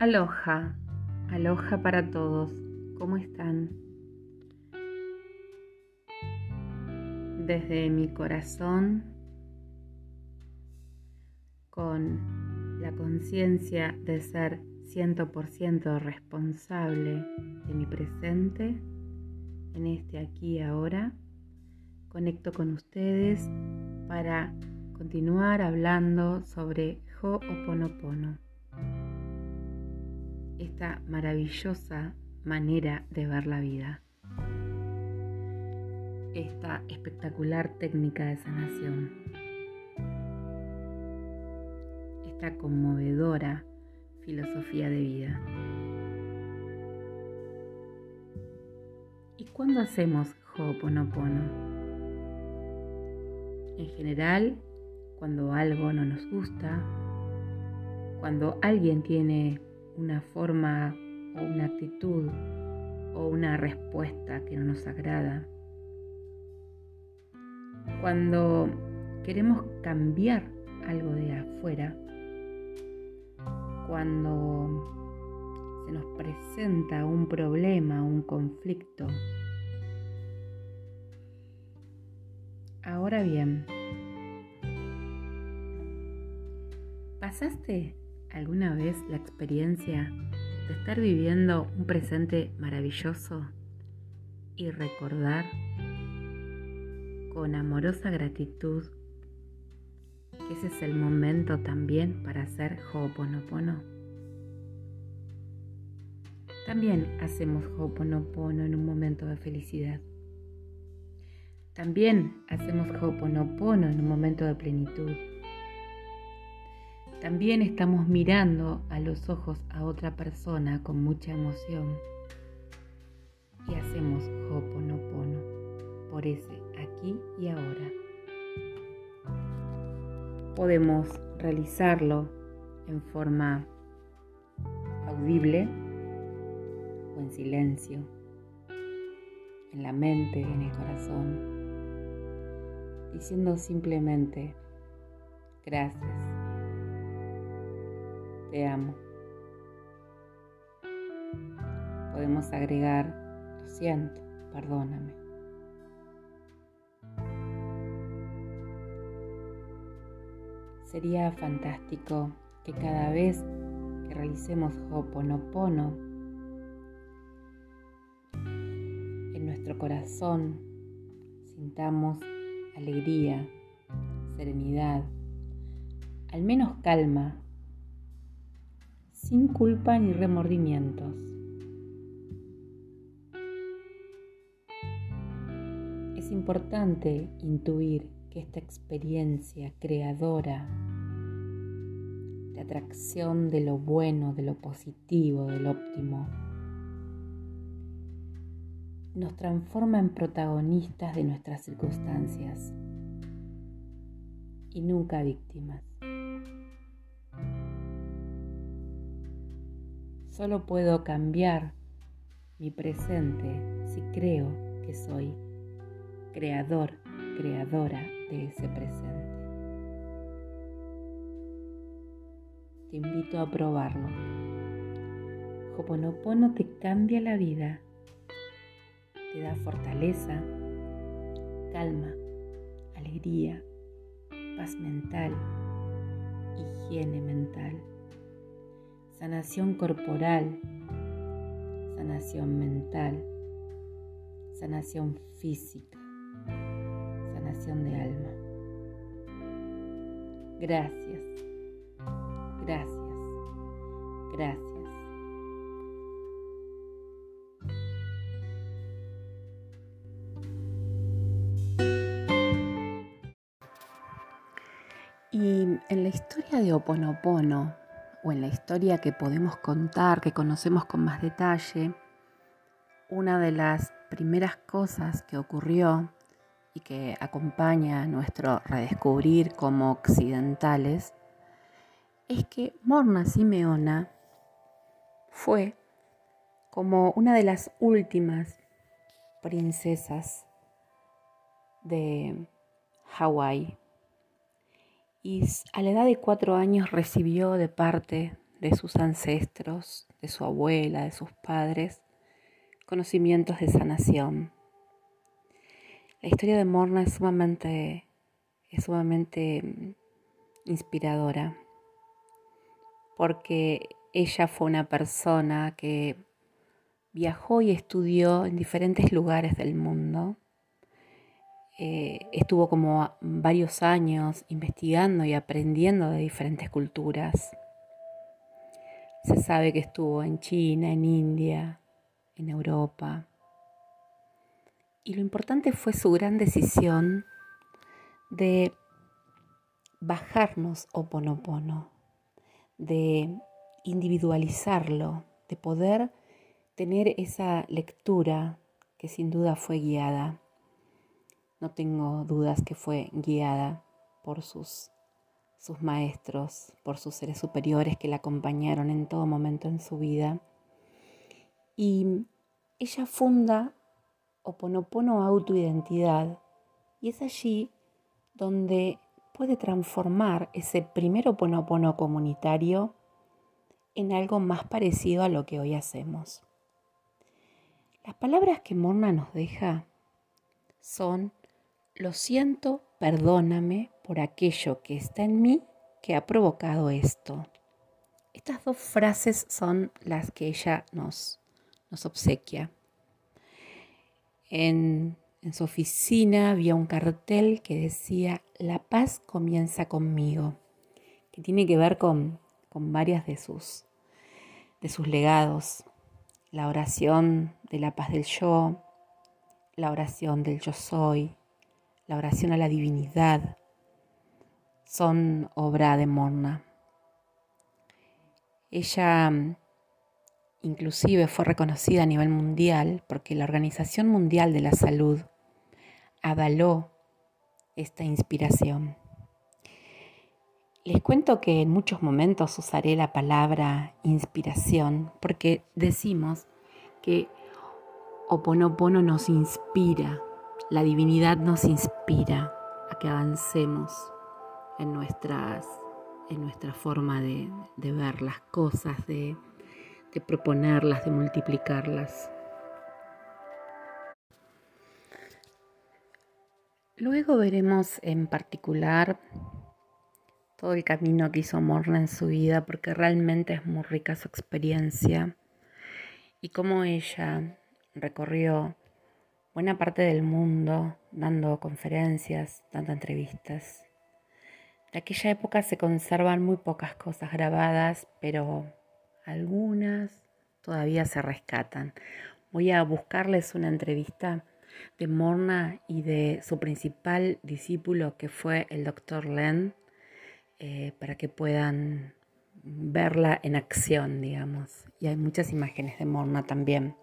Aloha, aloha para todos. ¿Cómo están? Desde mi corazón, con la conciencia de ser 100% responsable de mi presente, en este aquí y ahora, conecto con ustedes para continuar hablando sobre Ho'oponopono esta maravillosa manera de ver la vida, esta espectacular técnica de sanación, esta conmovedora filosofía de vida. ¿Y cuándo hacemos Ho'oponopono? En general, cuando algo no nos gusta, cuando alguien tiene una forma o una actitud o una respuesta que no nos agrada. Cuando queremos cambiar algo de afuera, cuando se nos presenta un problema, un conflicto. Ahora bien, ¿pasaste alguna vez la experiencia de estar viviendo un presente maravilloso y recordar con amorosa gratitud que ese es el momento también para hacer Ho'oponopono? También hacemos Ho'oponopono en un momento de felicidad. También hacemos Ho'oponopono en un momento de plenitud también estamos mirando a los ojos a otra persona con mucha emoción. Y hacemos Ho'oponopono por ese aquí y ahora. Podemos realizarlo en forma audible o en silencio, en la mente, en el corazón, diciendo simplemente gracias te amo. Podemos agregar, lo siento, perdóname. Sería fantástico que cada vez que realicemos Ho'oponopono, en nuestro corazón sintamos alegría, serenidad, al menos calma sin culpa ni remordimientos. Es importante intuir que esta experiencia creadora de atracción de lo bueno, de lo positivo, del óptimo, nos transforma en protagonistas de nuestras circunstancias y nunca víctimas. Solo puedo cambiar mi presente si creo que soy creador, creadora de ese presente. Te invito a probarlo. Hoponopono te cambia la vida, te da fortaleza, calma, alegría, paz mental, higiene mental sanación corporal, sanación mental, sanación física, sanación de alma. Gracias, gracias, gracias. Y en la historia de Oponopono, o en la historia que podemos contar, que conocemos con más detalle, una de las primeras cosas que ocurrió y que acompaña nuestro redescubrir como occidentales es que Morna Simeona fue como una de las últimas princesas de Hawái y a la edad de cuatro años recibió de parte de sus ancestros, de su abuela, de sus padres, conocimientos de sanación. La historia de Morna es sumamente, es sumamente mm, inspiradora porque ella fue una persona que viajó y estudió en diferentes lugares del mundo. Eh, estuvo como varios años investigando y aprendiendo de diferentes culturas. Se sabe que estuvo en China, en India, en Europa, y lo importante fue su gran decisión de bajarnos Oponopono, de individualizarlo, de poder tener esa lectura que sin duda fue guiada. No tengo dudas que fue guiada por sus, sus maestros, por sus seres superiores que la acompañaron en todo momento en su vida. Y ella funda Oponopono autoidentidad y es allí donde puede transformar ese primer Oponopono comunitario en algo más parecido a lo que hoy hacemos. Las palabras que Morna nos deja son, lo siento, perdóname por aquello que está en mí que ha provocado esto. Estas dos frases son las que ella nos, nos obsequia. En, su oficina había un cartel que decía, La paz comienza conmigo, que tiene que ver con, con varias de sus, de sus legados. La oración de la paz del yo, la oración del yo soy, la oración a la divinidad, son obra de Morna. Ella Inclusive fue reconocida a nivel mundial porque la Organización Mundial de la Salud avaló esta inspiración. Les cuento que en muchos momentos usaré la palabra inspiración porque decimos que Oponopono nos inspira, la divinidad nos inspira a que avancemos en, en nuestra forma de, de ver las cosas, de, de proponerlas, de multiplicarlas. Luego veremos en particular todo el camino que hizo Morna en su vida, porque realmente es muy rica su experiencia y cómo ella recorrió buena parte del mundo dando conferencias, dando entrevistas. De aquella época se conservan muy pocas cosas grabadas, pero algunas todavía se rescatan. Voy a buscarles una entrevista de Morna y de su principal discípulo que fue el doctor Len eh, para que puedan verla en acción, digamos. Y hay muchas imágenes de Morna también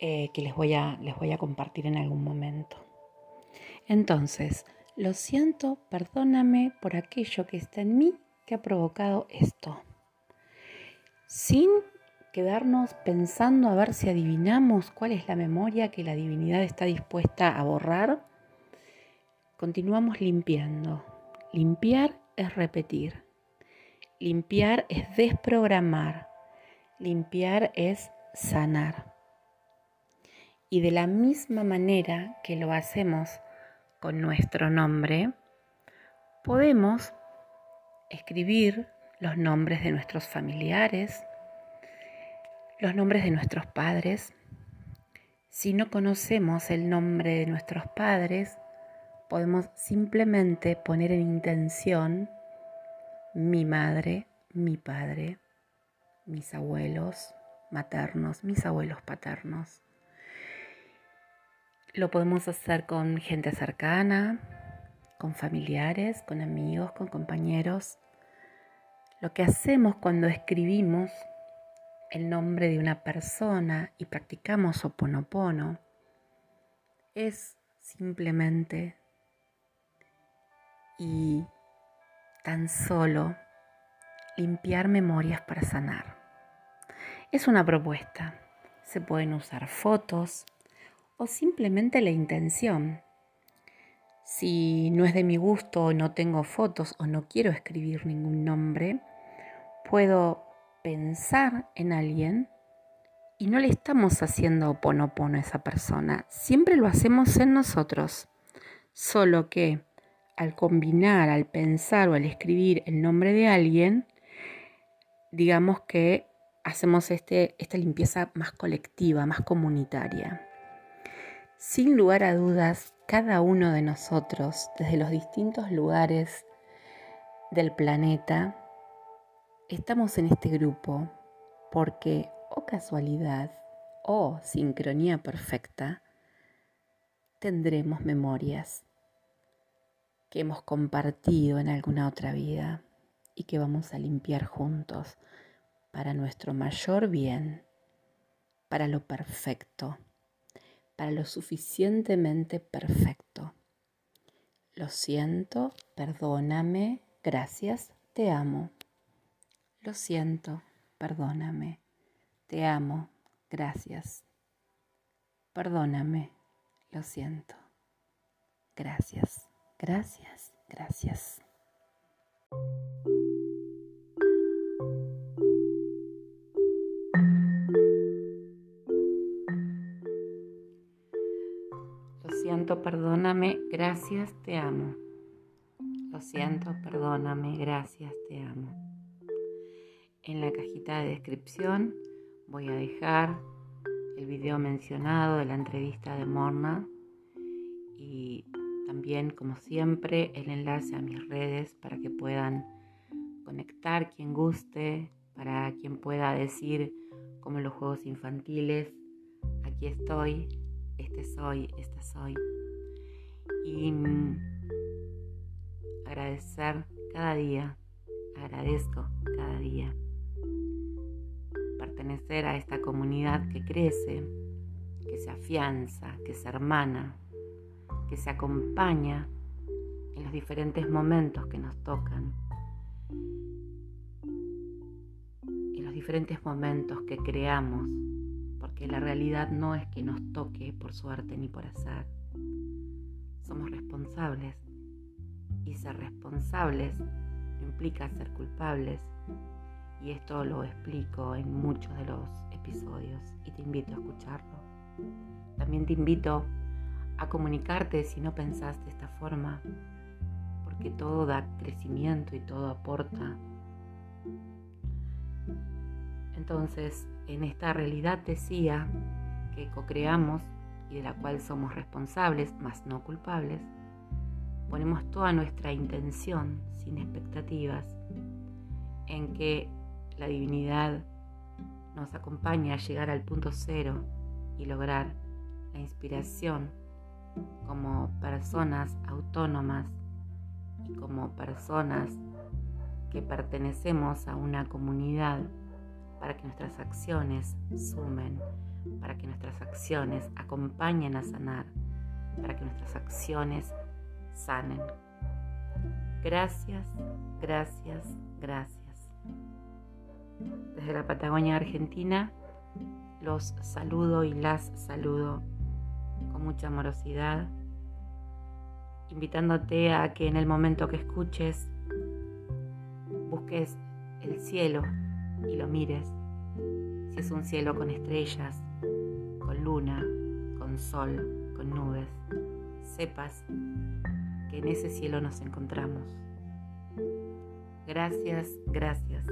eh, que les voy, a, les voy a compartir en algún momento. Entonces, lo siento, perdóname por aquello que está en mí que ha provocado esto sin quedarnos pensando a ver si adivinamos cuál es la memoria que la divinidad está dispuesta a borrar, continuamos limpiando. Limpiar es repetir. Limpiar es desprogramar. Limpiar es sanar. Y de la misma manera que lo hacemos con nuestro nombre, podemos escribir los nombres de nuestros familiares, los nombres de nuestros padres. Si no conocemos el nombre de nuestros padres, podemos simplemente poner en intención mi madre, mi padre, mis abuelos maternos, mis abuelos paternos. Lo podemos hacer con gente cercana, con familiares, con amigos, con compañeros. Lo que hacemos cuando escribimos el nombre de una persona y practicamos oponopono es simplemente y tan solo limpiar memorias para sanar. Es una propuesta. Se pueden usar fotos o simplemente la intención. Si no es de mi gusto o no tengo fotos o no quiero escribir ningún nombre, puedo pensar en alguien y no le estamos haciendo oponopono a esa persona, siempre lo hacemos en nosotros, solo que al combinar, al pensar o al escribir el nombre de alguien, digamos que hacemos este, esta limpieza más colectiva, más comunitaria. Sin lugar a dudas, cada uno de nosotros, desde los distintos lugares del planeta, estamos en este grupo porque, o casualidad, o sincronía perfecta, tendremos memorias que hemos compartido en alguna otra vida y que vamos a limpiar juntos para nuestro mayor bien, para lo perfecto, para lo suficientemente perfecto. Lo siento, perdóname, gracias, te amo. Lo siento, perdóname, te amo, gracias. Perdóname, lo siento. Gracias, gracias, gracias. Perdóname, gracias, te amo. Lo siento, perdóname, gracias, te amo. En la cajita de descripción voy a dejar el video mencionado de la entrevista de Morna y también, como siempre, el enlace a mis redes para que puedan conectar quien guste, para quien pueda decir como los juegos infantiles, aquí estoy, este soy, esta soy. Y mm, agradecer cada día, agradezco cada día pertenecer a esta comunidad que crece, que se afianza, que se hermana, que se acompaña en los diferentes momentos que nos tocan, en los diferentes momentos que creamos que la realidad no es que nos toque por suerte ni por azar. Somos responsables y ser responsables implica ser culpables y esto lo explico en muchos de los episodios y te invito a escucharlo. También te invito a comunicarte si no pensás de esta forma, porque todo da crecimiento y todo aporta. Entonces, en esta realidad decía que co-creamos y de la cual somos responsables, más no culpables, ponemos toda nuestra intención sin expectativas en que la divinidad nos acompañe a llegar al punto cero y lograr la inspiración como personas autónomas y como personas que pertenecemos a una comunidad para que nuestras acciones sumen, para que nuestras acciones acompañen a sanar, para que nuestras acciones sanen. Gracias, gracias, gracias. Desde la Patagonia Argentina los saludo y las saludo con mucha amorosidad, invitándote a que en el momento que escuches busques el cielo y lo mires, si es un cielo con estrellas, con luna, con sol, con nubes, sepas que en ese cielo nos encontramos. Gracias, gracias